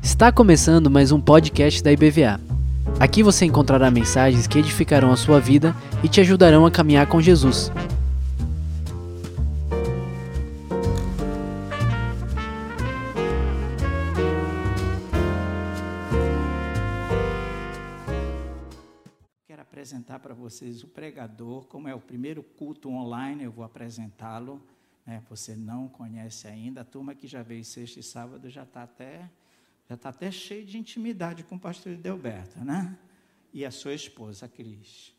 Está começando mais um podcast da IBVA. Aqui você encontrará mensagens que edificarão a sua vida e te ajudarão a caminhar com Jesus. Quero apresentar para vocês o pregador, como é o primeiro culto online, eu vou apresentá-lo. Né? Você não conhece ainda, a turma que já veio sexta e sábado já está até já está até cheio de intimidade com o pastor Idelberto, né? E a sua esposa, a Cris.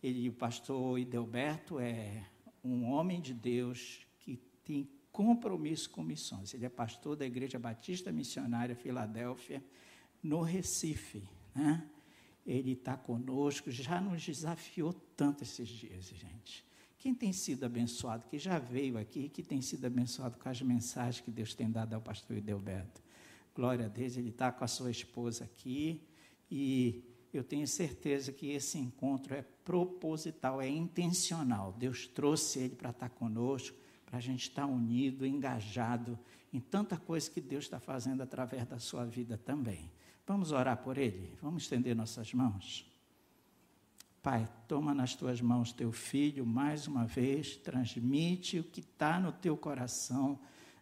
Ele, o pastor Idelberto é um homem de Deus que tem compromisso com missões. Ele é pastor da Igreja Batista Missionária Filadélfia, no Recife, né? Ele está conosco, já nos desafiou tanto esses dias, gente. Quem tem sido abençoado, que já veio aqui, que tem sido abençoado com as mensagens que Deus tem dado ao pastor Idelberto? Glória a Deus, ele está com a sua esposa aqui e eu tenho certeza que esse encontro é proposital, é intencional. Deus trouxe ele para estar conosco, para a gente estar unido, engajado em tanta coisa que Deus está fazendo através da sua vida também. Vamos orar por ele? Vamos estender nossas mãos? Pai, toma nas tuas mãos teu filho mais uma vez, transmite o que está no teu coração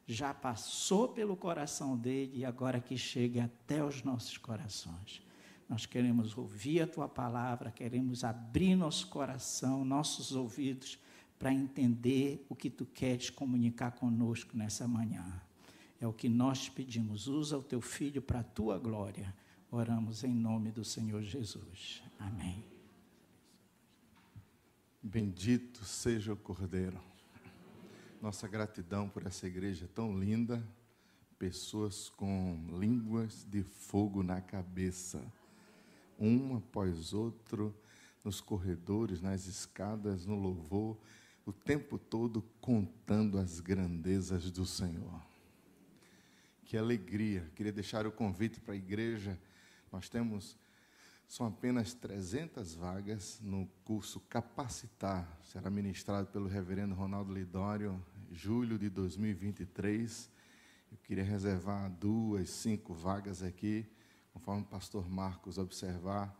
já passou pelo coração dele e agora que chegue até os nossos corações. Nós queremos ouvir a tua palavra, queremos abrir nosso coração, nossos ouvidos, para entender o que tu queres comunicar conosco nessa manhã. É o que nós pedimos. Usa o teu filho para a tua glória. Oramos em nome do Senhor Jesus. Amém. Bendito seja o Cordeiro nossa gratidão por essa igreja tão linda, pessoas com línguas de fogo na cabeça, um após outro, nos corredores, nas escadas, no louvor, o tempo todo contando as grandezas do Senhor. Que alegria! Queria deixar o convite para a igreja. Nós temos são apenas 300 vagas no curso Capacitar. Será ministrado pelo reverendo Ronaldo Lidório julho de 2023. Eu queria reservar duas, cinco vagas aqui, conforme o pastor Marcos observar,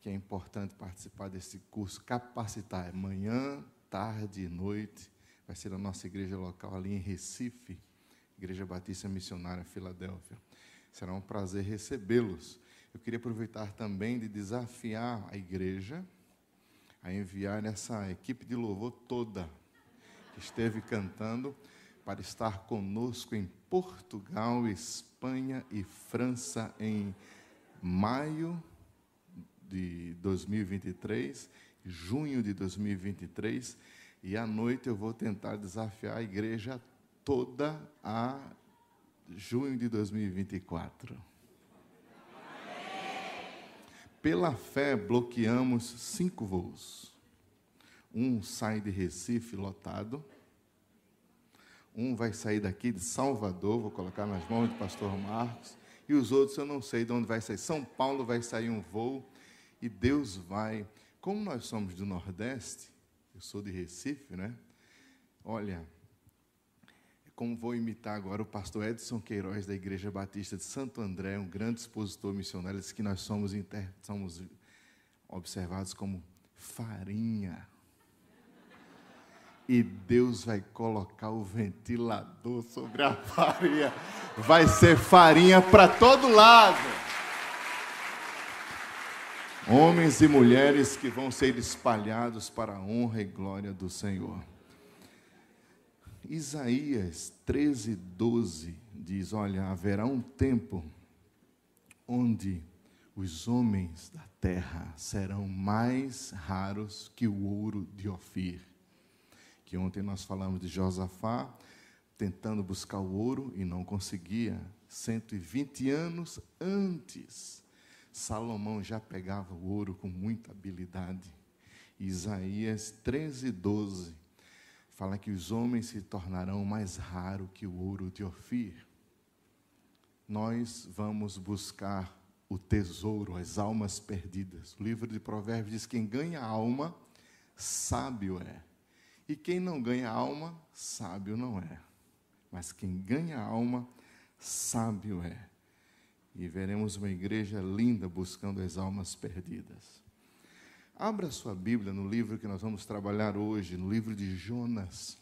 que é importante participar desse curso, capacitar. É manhã, tarde e noite. Vai ser a nossa igreja local ali em Recife, Igreja Batista Missionária Filadélfia. Será um prazer recebê-los. Eu queria aproveitar também de desafiar a igreja a enviar essa equipe de louvor toda que esteve cantando, para estar conosco em Portugal, Espanha e França em maio de 2023, junho de 2023, e à noite eu vou tentar desafiar a igreja toda a junho de 2024. Pela fé, bloqueamos cinco voos. Um sai de Recife lotado. Um vai sair daqui de Salvador, vou colocar nas mãos do pastor Marcos. E os outros eu não sei de onde vai sair. São Paulo vai sair um voo e Deus vai. Como nós somos do Nordeste, eu sou de Recife, né? Olha, como vou imitar agora o pastor Edson Queiroz da Igreja Batista de Santo André, um grande expositor missionário, disse que nós somos, inter... somos observados como farinha e Deus vai colocar o ventilador sobre a farinha. Vai ser farinha para todo lado. Homens e mulheres que vão ser espalhados para a honra e glória do Senhor. Isaías 13, 12 diz: Olha, haverá um tempo onde os homens da terra serão mais raros que o ouro de Ofir que ontem nós falamos de Josafá tentando buscar o ouro e não conseguia. 120 anos antes, Salomão já pegava o ouro com muita habilidade. Isaías 13, 12 fala que os homens se tornarão mais raros que o ouro de Ofir. Nós vamos buscar o tesouro, as almas perdidas. O livro de Provérbios diz: quem ganha alma, sábio é. E quem não ganha alma, sábio não é. mas quem ganha alma, sábio é. E veremos uma igreja linda buscando as almas perdidas. Abra sua Bíblia no livro que nós vamos trabalhar hoje, no livro de Jonas,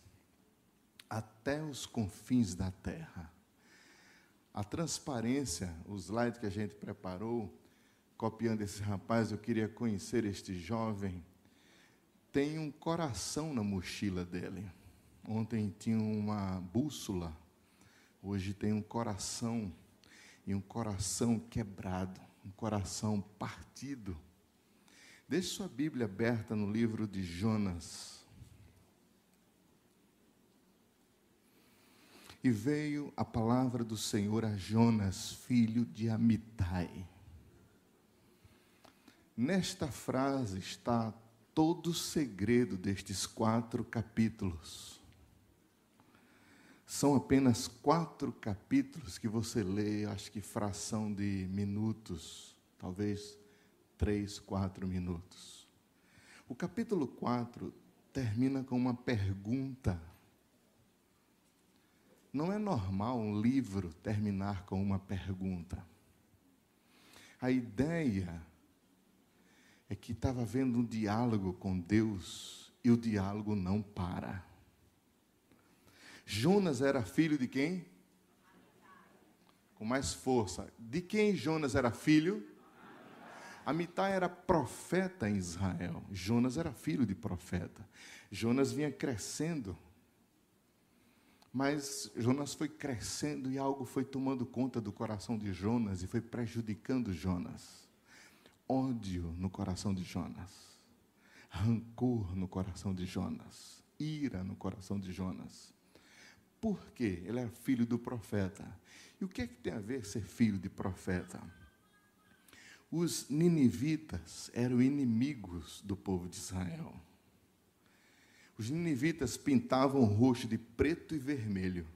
até os confins da terra. A transparência, o slide que a gente preparou, copiando esse rapaz, eu queria conhecer este jovem. Tem um coração na mochila dele. Ontem tinha uma bússola, hoje tem um coração, e um coração quebrado, um coração partido. Deixe sua Bíblia aberta no livro de Jonas. E veio a palavra do Senhor a Jonas, filho de Amitai. Nesta frase está todo o segredo destes quatro capítulos. São apenas quatro capítulos que você lê, acho que fração de minutos, talvez três, quatro minutos. O capítulo 4 termina com uma pergunta. Não é normal um livro terminar com uma pergunta. A ideia é que estava havendo um diálogo com Deus e o diálogo não para. Jonas era filho de quem? Com mais força. De quem Jonas era filho? Amitai era profeta em Israel. Jonas era filho de profeta. Jonas vinha crescendo. Mas Jonas foi crescendo e algo foi tomando conta do coração de Jonas e foi prejudicando Jonas ódio no coração de Jonas, rancor no coração de Jonas, ira no coração de Jonas. Por quê? Ele era filho do profeta. E o que, é que tem a ver ser filho de profeta? Os ninivitas eram inimigos do povo de Israel. Os ninivitas pintavam o rosto de preto e vermelho.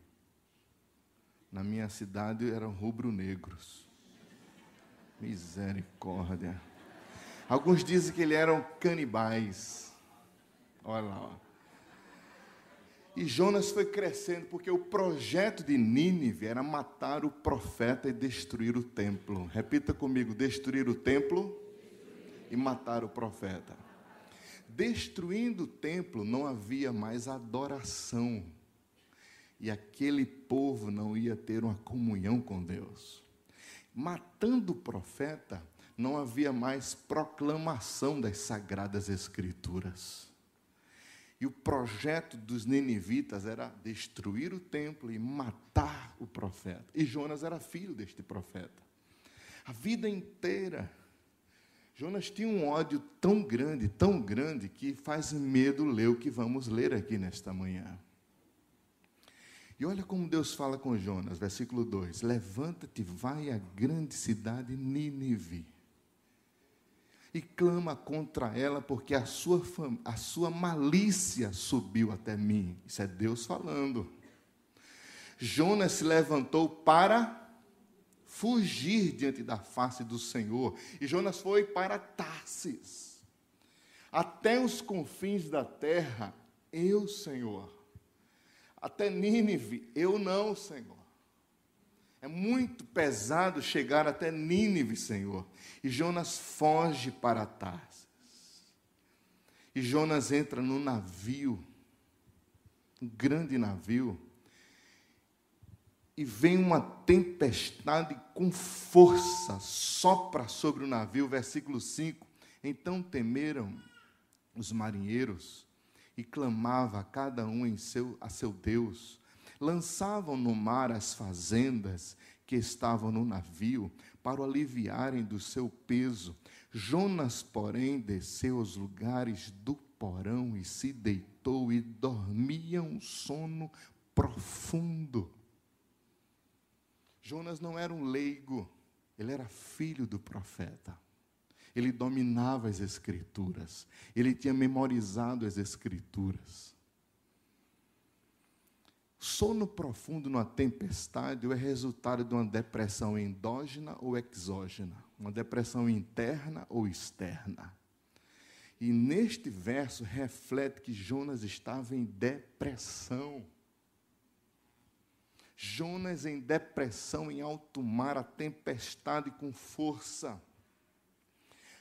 Na minha cidade eram rubro-negros. Misericórdia. Alguns dizem que eles eram canibais. Olha lá. Ó. E Jonas foi crescendo porque o projeto de Nínive era matar o profeta e destruir o templo. Repita comigo: destruir o templo e matar o profeta. Destruindo o templo, não havia mais adoração. E aquele povo não ia ter uma comunhão com Deus matando o profeta, não havia mais proclamação das sagradas escrituras. E o projeto dos ninivitas era destruir o templo e matar o profeta. E Jonas era filho deste profeta. A vida inteira, Jonas tinha um ódio tão grande, tão grande, que faz medo ler o que vamos ler aqui nesta manhã. E olha como Deus fala com Jonas, versículo 2: Levanta-te, vai à grande cidade Nínive e clama contra ela, porque a sua, a sua malícia subiu até mim. Isso é Deus falando. Jonas se levantou para fugir diante da face do Senhor. E Jonas foi para Tarsis, até os confins da terra. Eu, Senhor, até Nínive, eu não, Senhor. É muito pesado chegar até Nínive, Senhor. E Jonas foge para Tarsis. E Jonas entra no navio, um grande navio, e vem uma tempestade com força, sopra sobre o navio, versículo 5. Então temeram os marinheiros e clamava cada um em seu, a seu Deus. Lançavam no mar as fazendas que estavam no navio para o aliviarem do seu peso. Jonas, porém, desceu aos lugares do porão e se deitou e dormia um sono profundo. Jonas não era um leigo, ele era filho do profeta ele dominava as Escrituras, ele tinha memorizado as Escrituras. Sono profundo numa tempestade é resultado de uma depressão endógena ou exógena, uma depressão interna ou externa. E neste verso reflete que Jonas estava em depressão. Jonas em depressão em alto mar, a tempestade com força.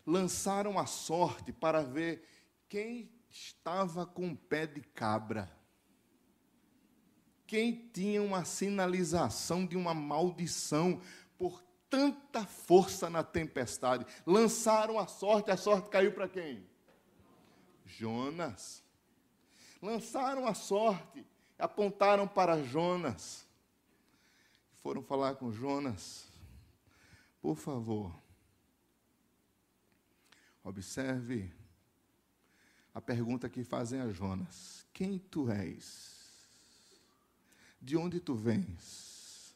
Lançaram a sorte para ver quem estava com o pé de cabra. Quem tinha uma sinalização de uma maldição por tanta força na tempestade. Lançaram a sorte, a sorte caiu para quem? Jonas. Lançaram a sorte, apontaram para Jonas. Foram falar com Jonas. Por favor, observe a pergunta que fazem a Jonas: Quem tu és? De onde tu vens?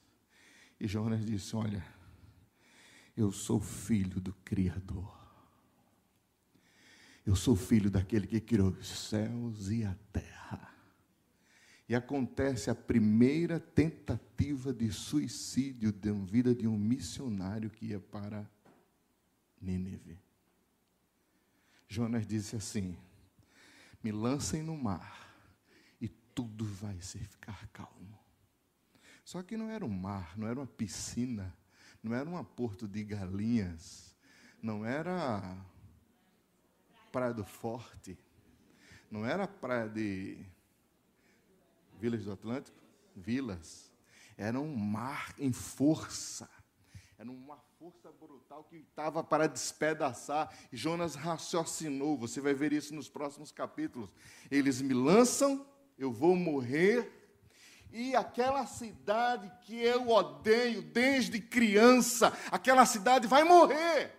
E Jonas disse: Olha, eu sou filho do Criador. Eu sou filho daquele que criou os céus e a terra. E acontece a primeira tentativa de suicídio da vida de um missionário que ia para Nínive. Jonas disse assim: Me lancem no mar tudo vai se ficar calmo. Só que não era um mar, não era uma piscina, não era um porto de galinhas, não era Praia do Forte, não era praia de Vilas do Atlântico, vilas. Era um mar em força. Era uma força brutal que estava para despedaçar. E Jonas raciocinou. Você vai ver isso nos próximos capítulos. Eles me lançam, eu vou morrer e aquela cidade que eu odeio desde criança, aquela cidade vai morrer.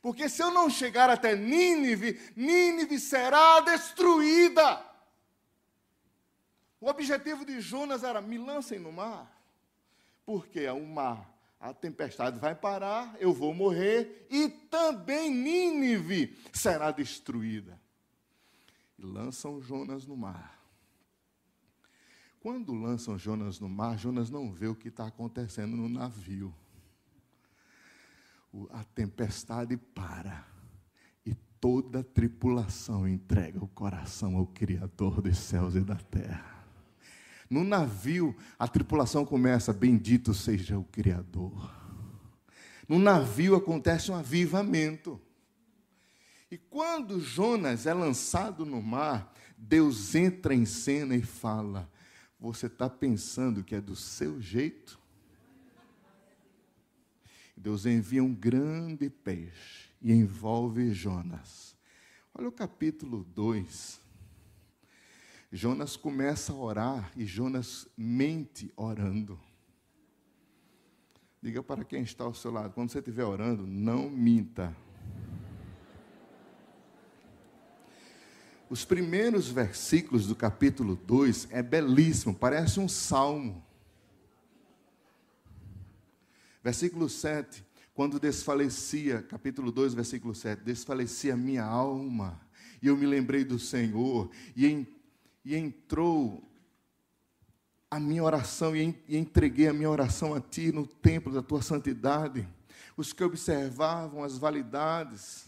Porque se eu não chegar até Nínive, Nínive será destruída. O objetivo de Jonas era: me lancem no mar. Porque o mar, a tempestade vai parar, eu vou morrer e também Nínive será destruída. E lançam Jonas no mar. Quando lançam Jonas no mar, Jonas não vê o que está acontecendo no navio. A tempestade para e toda a tripulação entrega o coração ao Criador dos céus e da terra. No navio, a tripulação começa: Bendito seja o Criador. No navio acontece um avivamento. E quando Jonas é lançado no mar, Deus entra em cena e fala: você está pensando que é do seu jeito? Deus envia um grande peixe e envolve Jonas. Olha o capítulo 2. Jonas começa a orar e Jonas mente orando. Diga para quem está ao seu lado, quando você estiver orando, não minta. Os primeiros versículos do capítulo 2 é belíssimo, parece um salmo. Versículo 7, quando desfalecia, capítulo 2, versículo 7, desfalecia minha alma, e eu me lembrei do Senhor, e, em, e entrou a minha oração, e, e entreguei a minha oração a Ti no templo da Tua santidade. Os que observavam as validades,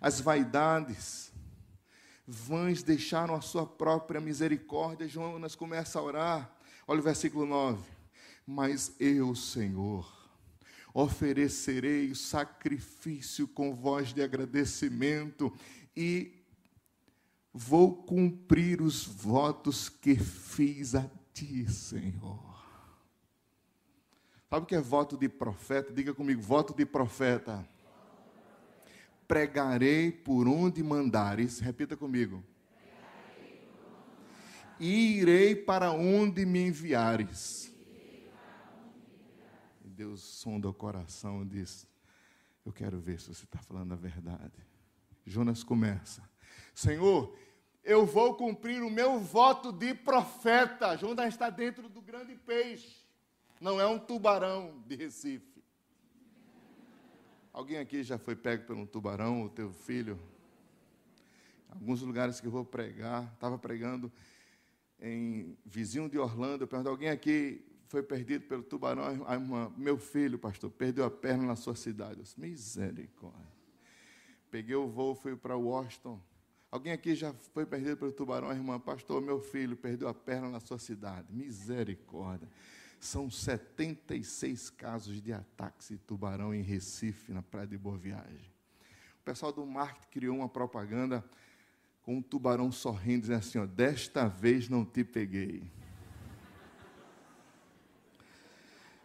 as vaidades, vãs deixaram a sua própria misericórdia. Jonas começa a orar. Olha o versículo 9. Mas eu, Senhor, oferecerei sacrifício com voz de agradecimento e vou cumprir os votos que fiz a ti, Senhor. Sabe o que é voto de profeta? Diga comigo, voto de profeta pregarei por onde mandares. Repita comigo. Irei para onde me enviares. E Deus sonda o coração e diz: Eu quero ver se você está falando a verdade. Jonas começa: Senhor, eu vou cumprir o meu voto de profeta. Jonas está dentro do grande peixe, não é um tubarão de Recife. Alguém aqui já foi pego por um tubarão, o teu filho? Alguns lugares que eu vou pregar, estava pregando em vizinho de Orlando, eu alguém aqui foi perdido pelo tubarão? A irmã, meu filho, pastor, perdeu a perna na sua cidade. Eu disse, misericórdia. Peguei o voo, fui para Washington. Alguém aqui já foi perdido pelo tubarão? A irmã, pastor, meu filho perdeu a perna na sua cidade. Misericórdia. São 76 casos de ataques de tubarão em Recife, na Praia de Boa Viagem. O pessoal do marketing criou uma propaganda com um tubarão sorrindo, dizendo assim: ó, desta vez não te peguei.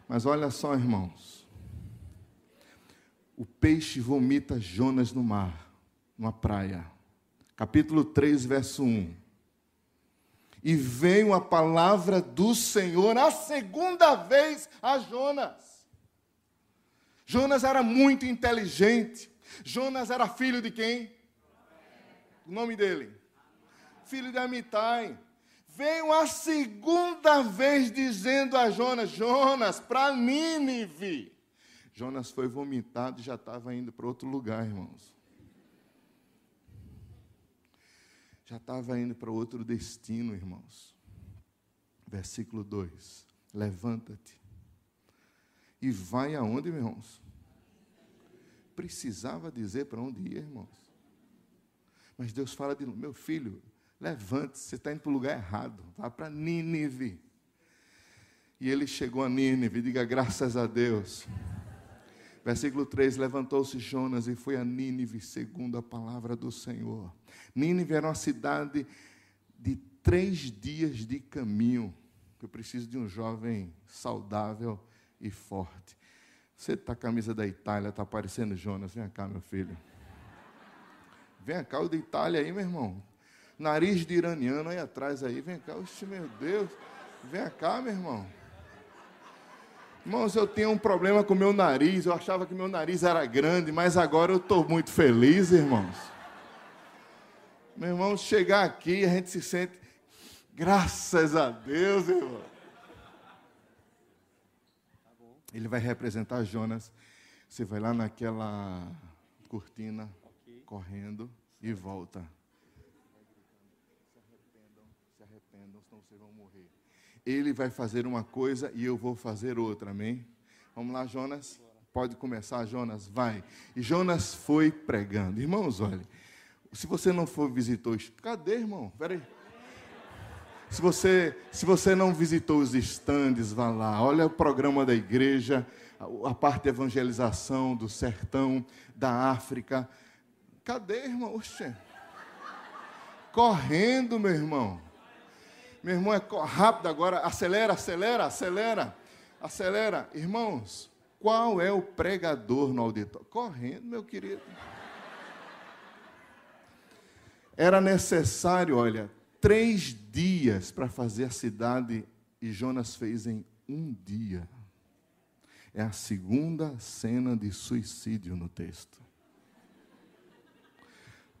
Mas olha só, irmãos. O peixe vomita Jonas no mar, numa praia. Capítulo 3, verso 1. E veio a palavra do Senhor a segunda vez a Jonas. Jonas era muito inteligente. Jonas era filho de quem? O nome dele? Filho de Amitai veio a segunda vez dizendo a Jonas: Jonas, para Nínive. Jonas foi vomitado e já estava indo para outro lugar, irmãos. Já estava indo para outro destino, irmãos. Versículo 2: Levanta-te e vai aonde, irmãos? Precisava dizer para onde ir, irmãos. Mas Deus fala de meu filho, Levante, você está indo para o lugar errado. Vá para Nínive. E ele chegou a Nínive, diga graças a Deus. Versículo 3: Levantou-se Jonas e foi a Nínive, segundo a palavra do Senhor. Nínive era uma cidade de três dias de caminho. Eu preciso de um jovem saudável e forte. Você está a camisa da Itália, está parecendo Jonas. Vem cá, meu filho. Vem cá, o da Itália aí, meu irmão nariz de iraniano aí atrás aí. Vem cá, oxe, meu Deus. Vem cá, meu irmão. Irmãos, eu tenho um problema com meu nariz. Eu achava que meu nariz era grande, mas agora eu estou muito feliz, irmãos. Meu irmão, chegar aqui, a gente se sente, graças a Deus, irmão. Ele vai representar Jonas. Você vai lá naquela cortina, correndo e volta. vocês vão morrer. Ele vai fazer uma coisa e eu vou fazer outra, amém? Vamos lá, Jonas? Pode começar, Jonas, vai. E Jonas foi pregando. Irmãos, olha, se você não for visitou, cadê, irmão? Peraí. Se você, se você não visitou os estandes, vá lá. Olha o programa da igreja, a, a parte de evangelização do sertão, da África. Cadê, irmão? Oxê. Correndo, meu irmão. Meu irmão é rápido agora, acelera, acelera, acelera, acelera. Irmãos, qual é o pregador no auditório? Correndo, meu querido. Era necessário, olha, três dias para fazer a cidade e Jonas fez em um dia. É a segunda cena de suicídio no texto.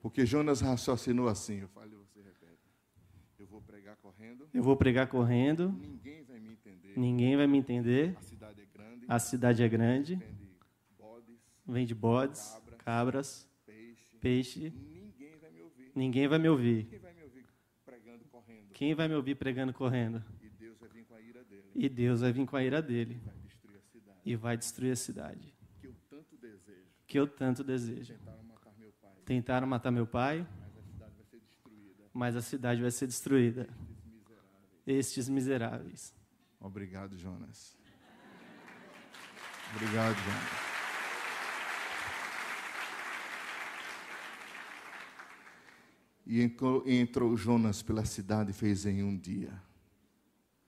Porque Jonas raciocinou assim, eu falei, correndo. Eu vou pregar correndo. Ninguém vai me entender. Ninguém vai me entender. A cidade é grande. A cidade é grande. Vende bodes. Vende bodes, cabras, cabras peixe. peixe. Ninguém vai me ouvir. Ninguém vai me ouvir. Quem vai me ouvir pregando correndo? Quem vai me ouvir pregando correndo? E Deus vai vir com a ira dele. E Deus vai vir com a ira dele. Vai destruir a cidade. E vai destruir a cidade. Que eu tanto desejo. Que eu tanto desejo. Tentaram matar meu pai. Tentaram matar meu pai. Mas a cidade vai ser destruída. Mas a cidade vai ser destruída estes miseráveis. Obrigado, Jonas. Obrigado, Jonas. E entrou, entrou Jonas pela cidade e fez em um dia.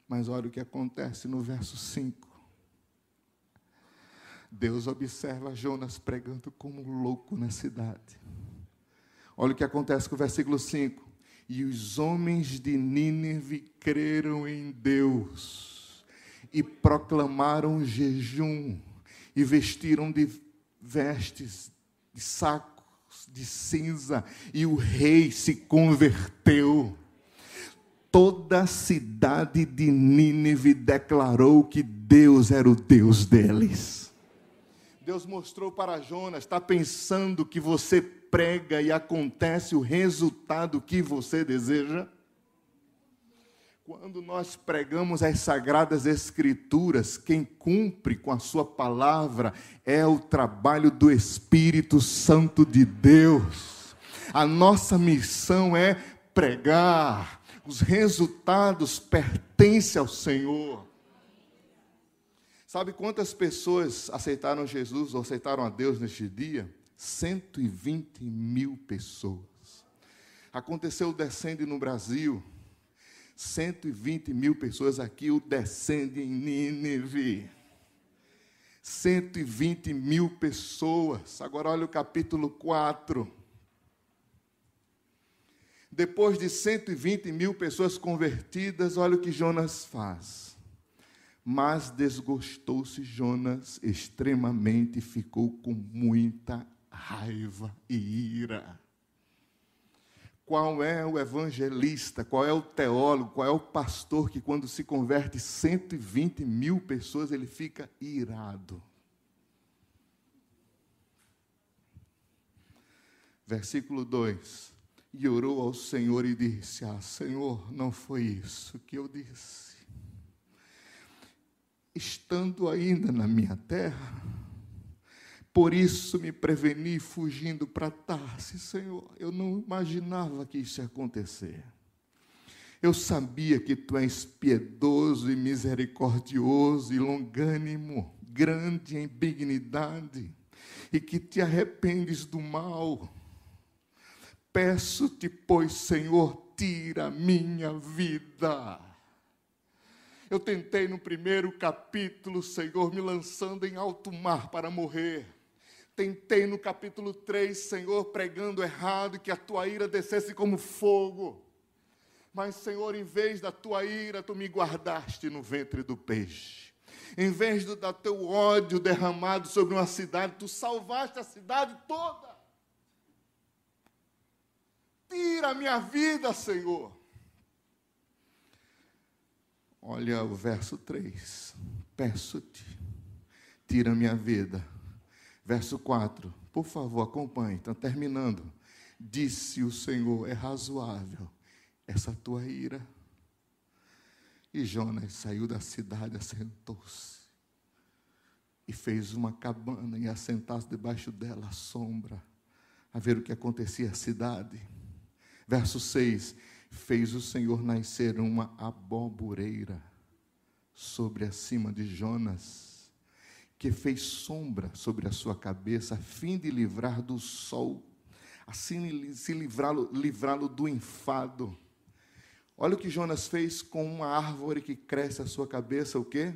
Mas olha o que acontece no verso 5. Deus observa Jonas pregando como louco na cidade. Olha o que acontece com o versículo 5. E os homens de Nínive creram em Deus e proclamaram jejum e vestiram de vestes de sacos de cinza e o rei se converteu. Toda a cidade de Nínive declarou que Deus era o Deus deles. Deus mostrou para Jonas, está pensando que você prega e acontece o resultado que você deseja? Quando nós pregamos as sagradas escrituras, quem cumpre com a sua palavra é o trabalho do Espírito Santo de Deus. A nossa missão é pregar. Os resultados pertencem ao Senhor. Sabe quantas pessoas aceitaram Jesus ou aceitaram a Deus neste dia? 120 mil pessoas. Aconteceu o Descende no Brasil. 120 mil pessoas aqui, o Descende em Nínive. 120 mil pessoas. Agora olha o capítulo 4. Depois de 120 mil pessoas convertidas, olha o que Jonas faz. Mas desgostou-se Jonas extremamente ficou com muita raiva e ira. Qual é o evangelista, qual é o teólogo, qual é o pastor que, quando se converte 120 mil pessoas, ele fica irado? Versículo 2: E orou ao Senhor e disse: Ah, Senhor, não foi isso que eu disse. Estando ainda na minha terra, por isso me preveni fugindo para Tarsis, Senhor. Eu não imaginava que isso ia acontecer. Eu sabia que tu és piedoso e misericordioso e longânimo, grande em benignidade, e que te arrependes do mal. Peço-te, pois, Senhor, tira minha vida. Eu tentei no primeiro capítulo, Senhor, me lançando em alto mar para morrer Tentei no capítulo 3, Senhor, pregando errado, que a tua ira descesse como fogo. Mas, Senhor, em vez da tua ira, tu me guardaste no ventre do peixe. Em vez do da teu ódio derramado sobre uma cidade, tu salvaste a cidade toda. Tira a minha vida, Senhor. Olha o verso 3. Peço-te, tira a minha vida Verso 4, por favor, acompanhe, está terminando. Disse o Senhor: é razoável essa tua ira. E Jonas saiu da cidade, assentou-se e fez uma cabana e assentasse debaixo dela à sombra, a ver o que acontecia à cidade. Verso 6: Fez o Senhor nascer uma abobureira sobre acima de Jonas que fez sombra sobre a sua cabeça, a fim de livrar do sol, assim se livrá-lo livrá do enfado. Olha o que Jonas fez com uma árvore que cresce à sua cabeça, o quê?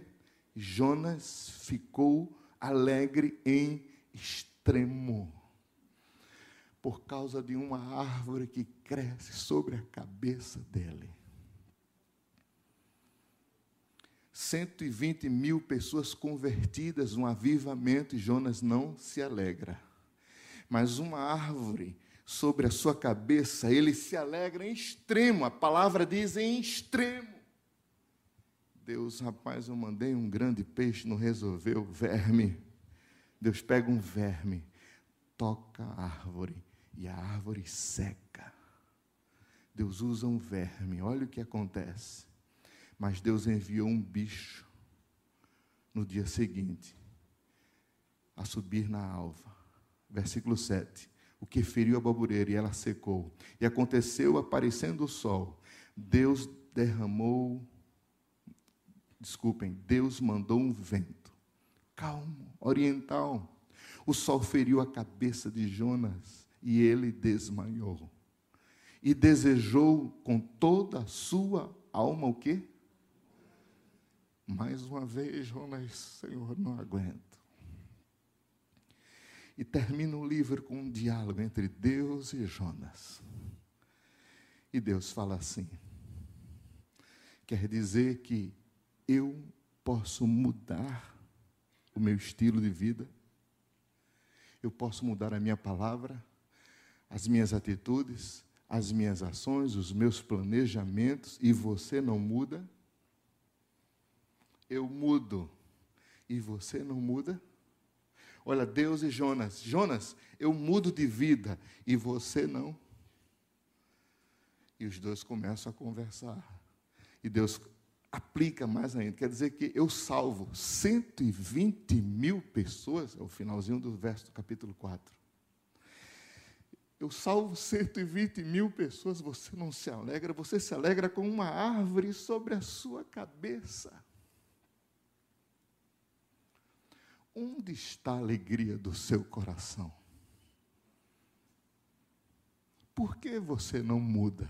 Jonas ficou alegre em extremo. Por causa de uma árvore que cresce sobre a cabeça dele. 120 mil pessoas convertidas, um avivamento, e Jonas não se alegra. Mas uma árvore sobre a sua cabeça, ele se alegra em extremo, a palavra diz em extremo. Deus, rapaz, eu mandei um grande peixe, não resolveu, verme. Deus pega um verme, toca a árvore e a árvore seca. Deus usa um verme, olha o que acontece. Mas Deus enviou um bicho no dia seguinte a subir na alva. Versículo 7. O que feriu a babureira e ela secou. E aconteceu, aparecendo o sol, Deus derramou, desculpem, Deus mandou um vento, calmo, oriental. O sol feriu a cabeça de Jonas e ele desmaiou. E desejou com toda a sua alma o quê? Mais uma vez, Jonas, Senhor, não aguento. E termina o livro com um diálogo entre Deus e Jonas. E Deus fala assim: quer dizer que eu posso mudar o meu estilo de vida, eu posso mudar a minha palavra, as minhas atitudes, as minhas ações, os meus planejamentos, e você não muda? Eu mudo e você não muda? Olha, Deus e Jonas. Jonas, eu mudo de vida e você não. E os dois começam a conversar. E Deus aplica mais ainda. Quer dizer que eu salvo 120 mil pessoas, é o finalzinho do verso do capítulo 4. Eu salvo 120 mil pessoas, você não se alegra, você se alegra com uma árvore sobre a sua cabeça. Onde está a alegria do seu coração? Por que você não muda?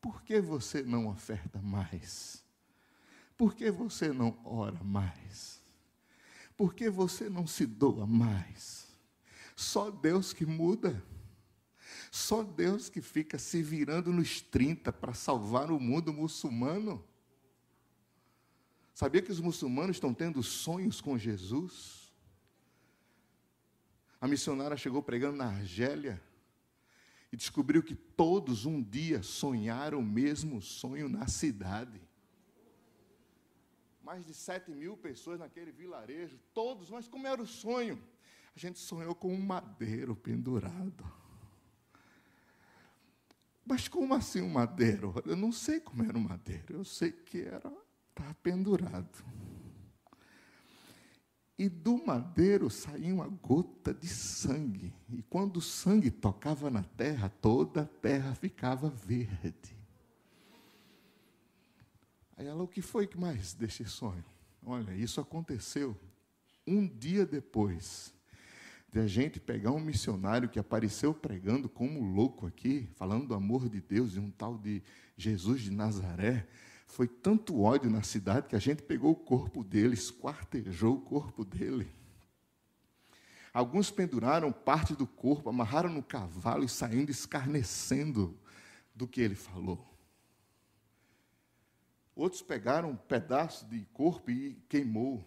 Por que você não oferta mais? Por que você não ora mais? Por que você não se doa mais? Só Deus que muda. Só Deus que fica se virando nos 30 para salvar o mundo muçulmano. Sabia que os muçulmanos estão tendo sonhos com Jesus? A missionária chegou pregando na Argélia e descobriu que todos um dia sonharam o mesmo sonho na cidade. Mais de sete mil pessoas naquele vilarejo, todos, mas como era o sonho? A gente sonhou com um madeiro pendurado. Mas como assim um madeiro? Eu não sei como era um madeiro, eu sei que era estava pendurado. E do madeiro saía uma gota de sangue. E quando o sangue tocava na terra, toda a terra ficava verde. Aí ela, o que foi que mais deste sonho? Olha, isso aconteceu um dia depois de a gente pegar um missionário que apareceu pregando como louco aqui, falando do amor de Deus e um tal de Jesus de Nazaré. Foi tanto ódio na cidade que a gente pegou o corpo dele, esquartejou o corpo dele. Alguns penduraram parte do corpo, amarraram no cavalo e saindo escarnecendo do que ele falou. Outros pegaram um pedaço de corpo e queimou.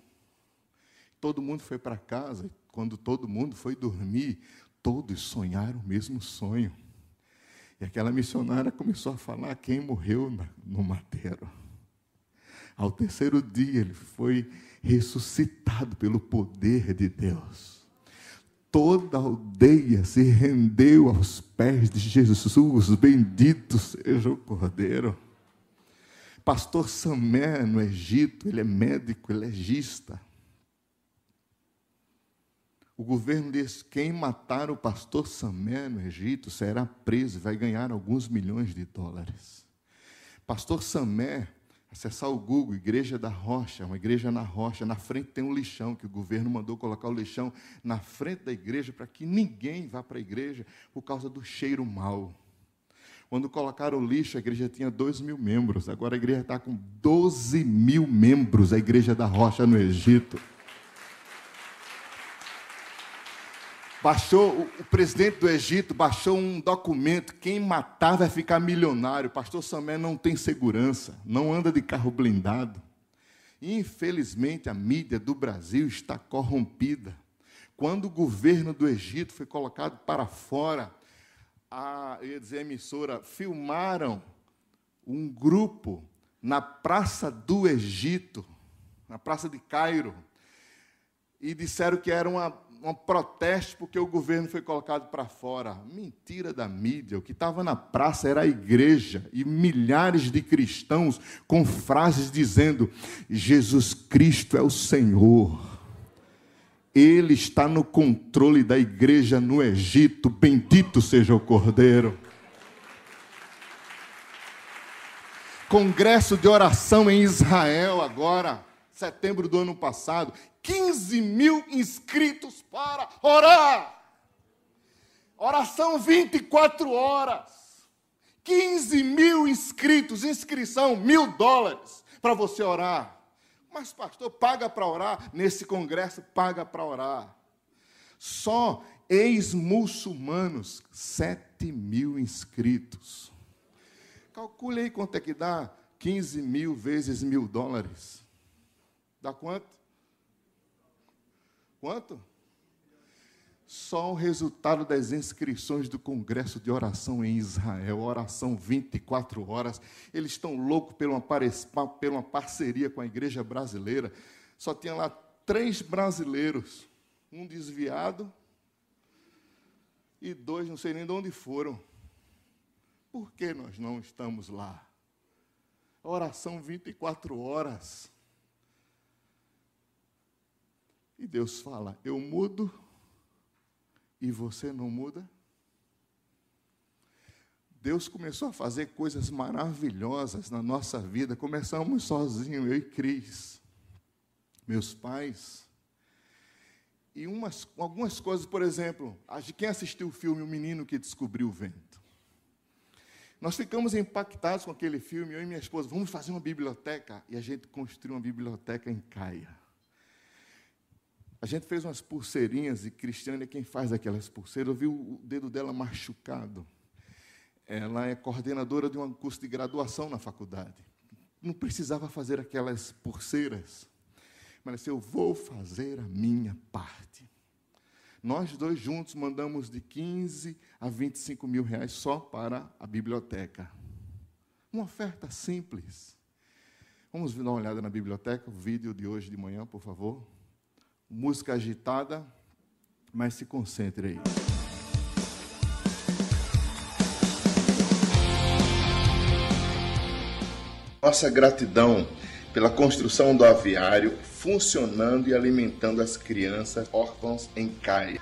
Todo mundo foi para casa. Quando todo mundo foi dormir, todos sonharam o mesmo sonho. E aquela missionária começou a falar quem morreu no madeiro. Ao terceiro dia, ele foi ressuscitado pelo poder de Deus. Toda a aldeia se rendeu aos pés de Jesus, bendito seja o Cordeiro. Pastor Samé, no Egito, ele é médico, ele é legista. O governo diz: quem matar o pastor Samé no Egito será preso e vai ganhar alguns milhões de dólares. Pastor Samé, acessar o Google, Igreja da Rocha, uma igreja na rocha, na frente tem um lixão, que o governo mandou colocar o lixão na frente da igreja para que ninguém vá para a igreja por causa do cheiro mau. Quando colocaram o lixo, a igreja tinha 2 mil membros, agora a igreja está com 12 mil membros, a igreja da Rocha no Egito. Baixou, o, presidente do Egito baixou um documento: quem matar vai ficar milionário. Pastor Samé não tem segurança, não anda de carro blindado. Infelizmente, a mídia do Brasil está corrompida. Quando o governo do Egito foi colocado para fora, a, eu ia dizer, a emissora, filmaram um grupo na praça do Egito, na praça de Cairo, e disseram que era uma um protesto porque o governo foi colocado para fora. Mentira da mídia. O que estava na praça era a igreja e milhares de cristãos com frases dizendo: Jesus Cristo é o Senhor. Ele está no controle da igreja no Egito. Bendito seja o Cordeiro. Congresso de oração em Israel agora setembro do ano passado, 15 mil inscritos para orar. Oração 24 horas. 15 mil inscritos, inscrição, mil dólares para você orar. Mas, pastor, paga para orar? Nesse congresso, paga para orar. Só ex-muçulmanos, 7 mil inscritos. Calcule aí quanto é que dá 15 mil vezes mil dólares. Dá quanto? Quanto? Só o resultado das inscrições do Congresso de Oração em Israel, oração 24 horas. Eles estão loucos por uma, por uma parceria com a igreja brasileira. Só tinha lá três brasileiros, um desviado e dois, não sei nem de onde foram. Por que nós não estamos lá? Oração 24 horas. E Deus fala: Eu mudo e você não muda? Deus começou a fazer coisas maravilhosas na nossa vida. Começamos sozinhos, eu e Cris. meus pais. E umas, algumas coisas, por exemplo, quem assistiu o filme O Menino que Descobriu o Vento? Nós ficamos impactados com aquele filme, eu e minha esposa, vamos fazer uma biblioteca. E a gente construiu uma biblioteca em Caia. A gente fez umas pulseirinhas, e Cristiane é quem faz aquelas pulseiras. Eu vi o dedo dela machucado. Ela é coordenadora de um curso de graduação na faculdade. Não precisava fazer aquelas pulseiras. Mas disse, eu vou fazer a minha parte. Nós dois juntos mandamos de 15 a 25 mil reais só para a biblioteca. Uma oferta simples. Vamos dar uma olhada na biblioteca, o vídeo de hoje de manhã, por favor. Música agitada, mas se concentre aí. Nossa gratidão pela construção do aviário funcionando e alimentando as crianças órfãos em Caia.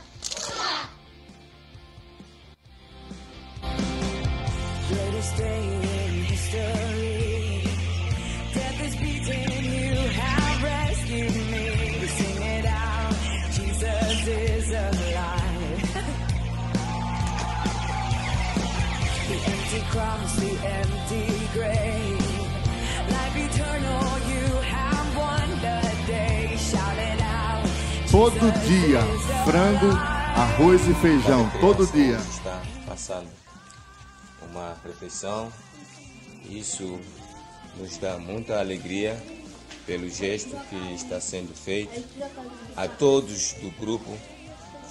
Todo dia, frango, arroz e feijão, todo dia. Está passando uma refeição. Isso nos dá muita alegria pelo gesto que está sendo feito a todos do grupo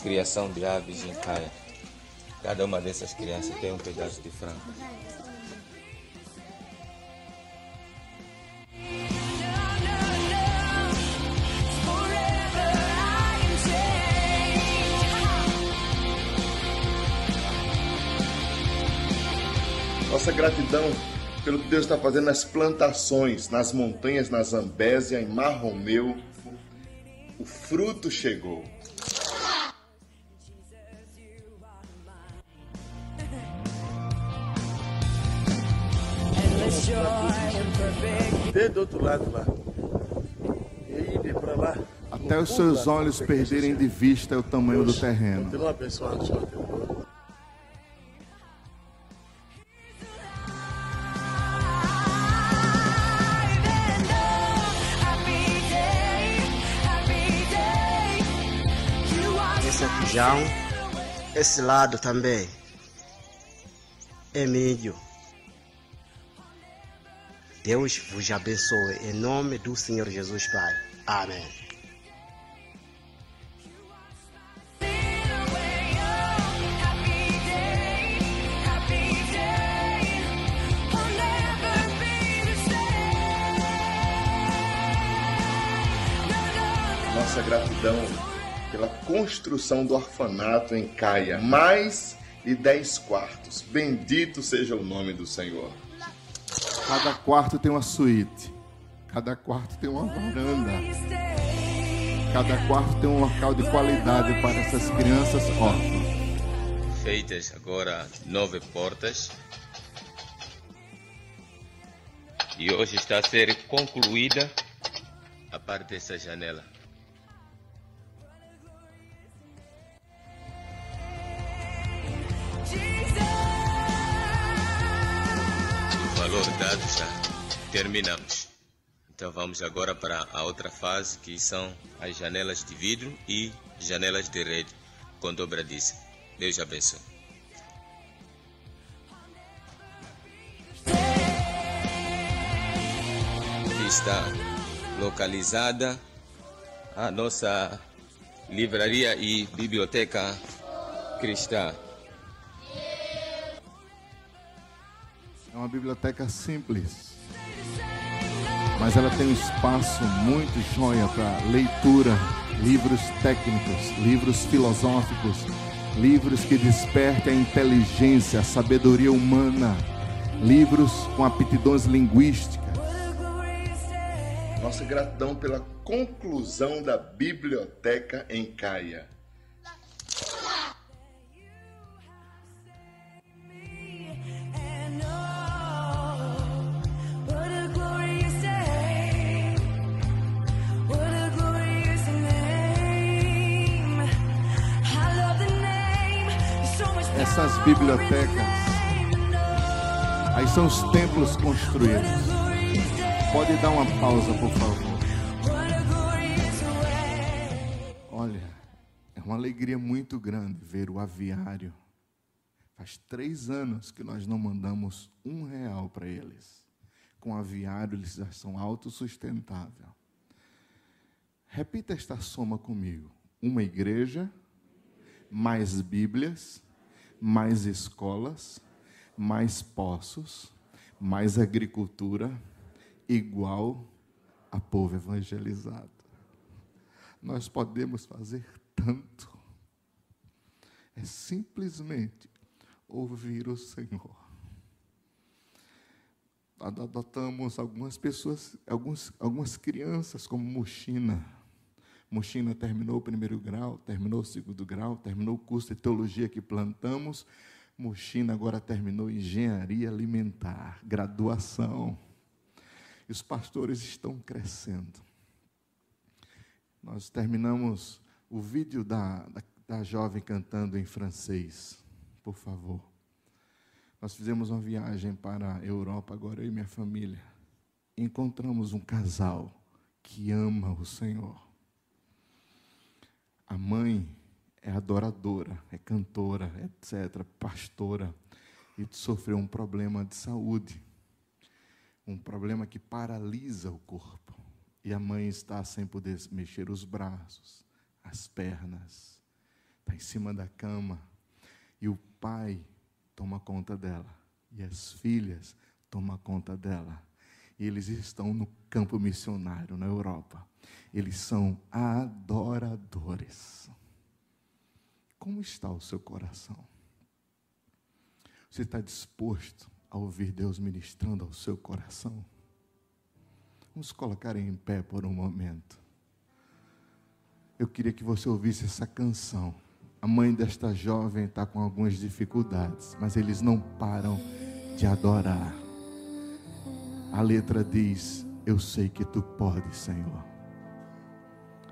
Criação de Aves em Caia. Cada uma dessas crianças tem um pedaço de frango. Nossa gratidão pelo que Deus está fazendo nas plantações, nas montanhas, na Zambésia, em Mar Romeu. O fruto chegou. Vê do outro lado lá. E para lá. Até os seus olhos perderem de vista o tamanho do terreno. Continua abençoado, Senhor. Esse lado também é. Deus vos abençoe em nome do Senhor Jesus Pai. Amém. Nossa gratidão pela construção do orfanato em Caia, mais de 10 quartos. Bendito seja o nome do Senhor. Cada quarto tem uma suíte, cada quarto tem uma varanda, cada quarto tem um local de qualidade para essas crianças órfãs. Feitas agora nove portas. E hoje está a ser concluída a parte dessa janela. Valor dado já terminamos. Então vamos agora para a outra fase que são as janelas de vidro e janelas de rede com dobradiça. Deus abençoe. Aqui está localizada a nossa livraria e biblioteca cristã. É uma biblioteca simples, mas ela tem um espaço muito joia para leitura, livros técnicos, livros filosóficos, livros que despertem a inteligência, a sabedoria humana, livros com aptidões linguísticas. Nossa gratidão pela conclusão da biblioteca em Caia. Bibliotecas. Aí são os templos construídos. Pode dar uma pausa, por favor. Olha, é uma alegria muito grande ver o aviário. Faz três anos que nós não mandamos um real para eles. Com aviário, eles já são autossustentáveis. Repita esta soma comigo: uma igreja, mais Bíblias, mais escolas, mais poços, mais agricultura, igual a povo evangelizado. Nós podemos fazer tanto. É simplesmente ouvir o Senhor. Adotamos algumas pessoas, alguns, algumas crianças como Mochina. Mochina terminou o primeiro grau, terminou o segundo grau, terminou o curso de teologia que plantamos. Mochina agora terminou engenharia alimentar, graduação. E os pastores estão crescendo. Nós terminamos o vídeo da, da, da jovem cantando em francês, por favor. Nós fizemos uma viagem para a Europa, agora eu e minha família. Encontramos um casal que ama o Senhor. A mãe é adoradora, é cantora, etc., pastora, e sofreu um problema de saúde, um problema que paralisa o corpo. E a mãe está sem poder mexer os braços, as pernas, está em cima da cama, e o pai toma conta dela, e as filhas tomam conta dela. E eles estão no campo missionário na Europa. Eles são adoradores. Como está o seu coração? Você está disposto a ouvir Deus ministrando ao seu coração? Vamos colocar em pé por um momento. Eu queria que você ouvisse essa canção. A mãe desta jovem está com algumas dificuldades, mas eles não param de adorar. A letra diz: Eu sei que tu podes, Senhor.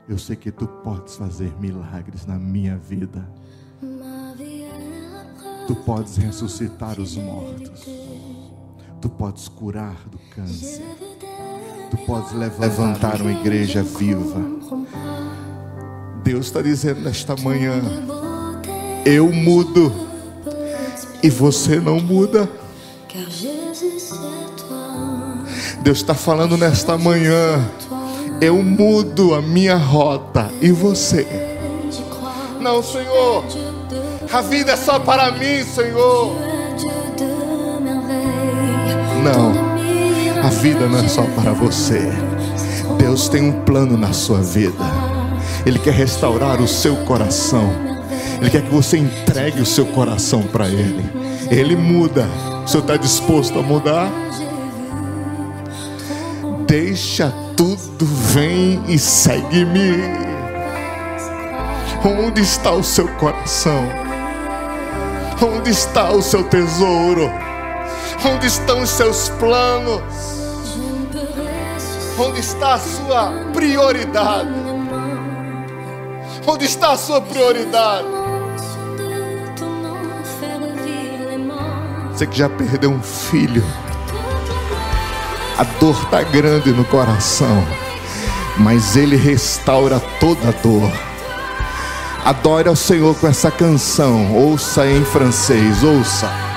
Eu sei que tu podes fazer milagres na minha vida. Tu podes ressuscitar os mortos. Tu podes curar do câncer. Tu podes levantar uma igreja viva. Deus está dizendo nesta manhã: Eu mudo e você não muda. Deus está falando nesta manhã eu mudo a minha rota e você. Não, Senhor, a vida é só para mim, Senhor. Não, a vida não é só para você. Deus tem um plano na sua vida. Ele quer restaurar o seu coração. Ele quer que você entregue o seu coração para Ele. Ele muda. O senhor está disposto a mudar? Deixa tudo, vem e segue-me. Onde está o seu coração? Onde está o seu tesouro? Onde estão os seus planos? Onde está a sua prioridade? Onde está a sua prioridade? Você que já perdeu um filho a dor está grande no coração, mas Ele restaura toda a dor. Adore ao Senhor com essa canção. Ouça em francês, ouça.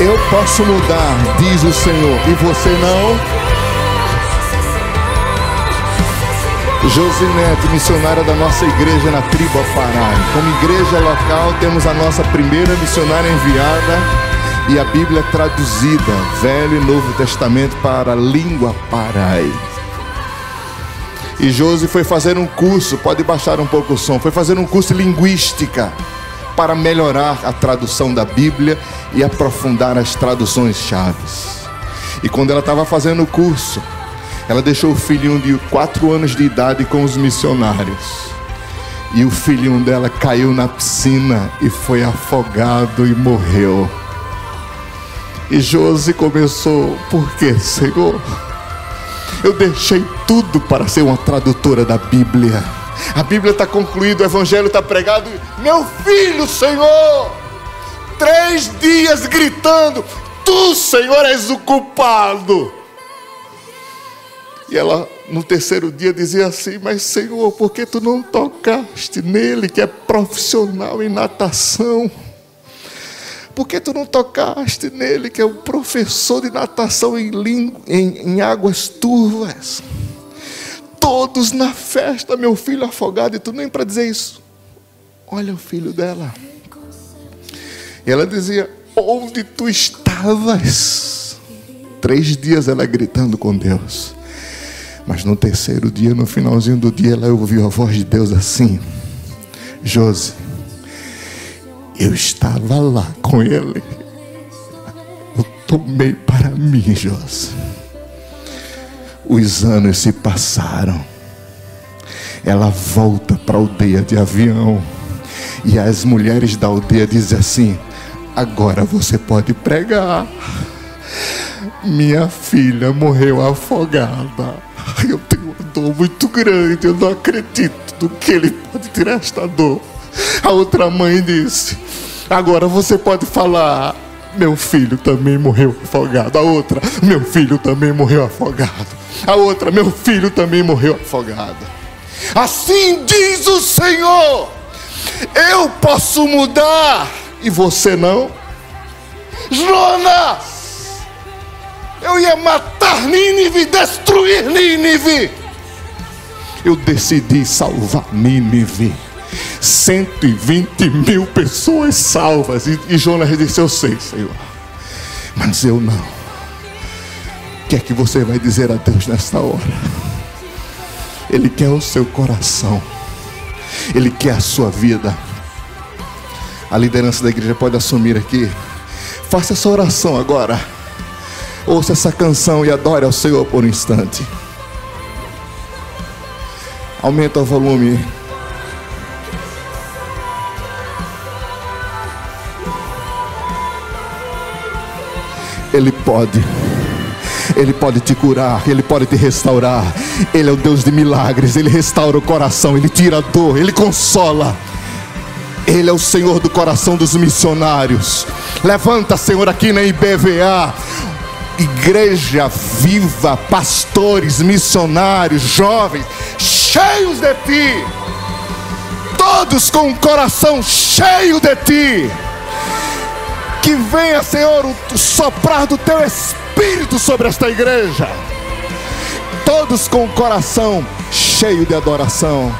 Eu posso mudar, diz o Senhor, e você não? Josinete, missionária da nossa igreja na tribo Aparai. Como igreja local, temos a nossa primeira missionária enviada e a Bíblia traduzida, Velho e Novo Testamento, para a língua Parai. E Josi foi fazer um curso, pode baixar um pouco o som, foi fazer um curso de linguística para melhorar a tradução da Bíblia e aprofundar as traduções chaves. E quando ela estava fazendo o curso, Ela deixou o filhinho de quatro anos de idade com os missionários. E o filhinho dela caiu na piscina e foi afogado e morreu. E Josi começou, por quê, Senhor? Eu deixei tudo para ser uma tradutora da Bíblia. A Bíblia está concluída, o Evangelho está pregado. Meu filho, Senhor, três dias gritando: Tu, Senhor, és o culpado. E ela, no terceiro dia, dizia assim: Mas, Senhor, por que tu não tocaste nele, que é profissional em natação? Por que tu não tocaste nele, que é o professor de natação em, em, em águas turvas? Todos na festa, meu filho afogado, e tu nem para dizer isso. Olha o filho dela. E ela dizia: Onde tu estavas? Três dias ela gritando com Deus. Mas no terceiro dia, no finalzinho do dia, ela ouviu a voz de Deus assim: Josi, eu estava lá com ele. Eu tomei para mim, Josi. Os anos se passaram. Ela volta para a aldeia de avião. E as mulheres da aldeia dizem assim: agora você pode pregar. Minha filha morreu afogada. Eu tenho uma dor muito grande, eu não acredito do que ele pode tirar esta dor. A outra mãe disse: Agora você pode falar. Meu filho também morreu afogado. A outra, meu filho também morreu afogado. A outra, meu filho também morreu afogado. Assim diz o Senhor: Eu posso mudar e você não. Jonas! Eu ia matar Nínive, destruir Nínive. Eu decidi salvar Nínive. 120 mil pessoas salvas. E, e Jonas disse: Eu sei, Senhor, mas eu não. O que é que você vai dizer a Deus nesta hora? Ele quer o seu coração, Ele quer a sua vida. A liderança da igreja pode assumir aqui. Faça essa oração agora. Ouça essa canção e adore ao Senhor por um instante. Aumenta o volume. Ele pode. Ele pode te curar, Ele pode te restaurar. Ele é o Deus de milagres, Ele restaura o coração, Ele tira a dor, Ele consola. Ele é o Senhor do coração dos missionários. Levanta, Senhor, aqui na IBVA igreja viva, pastores, missionários, jovens, cheios de ti, todos com o coração cheio de ti. Que venha, Senhor, o soprar do teu espírito sobre esta igreja. Todos com o coração cheio de adoração.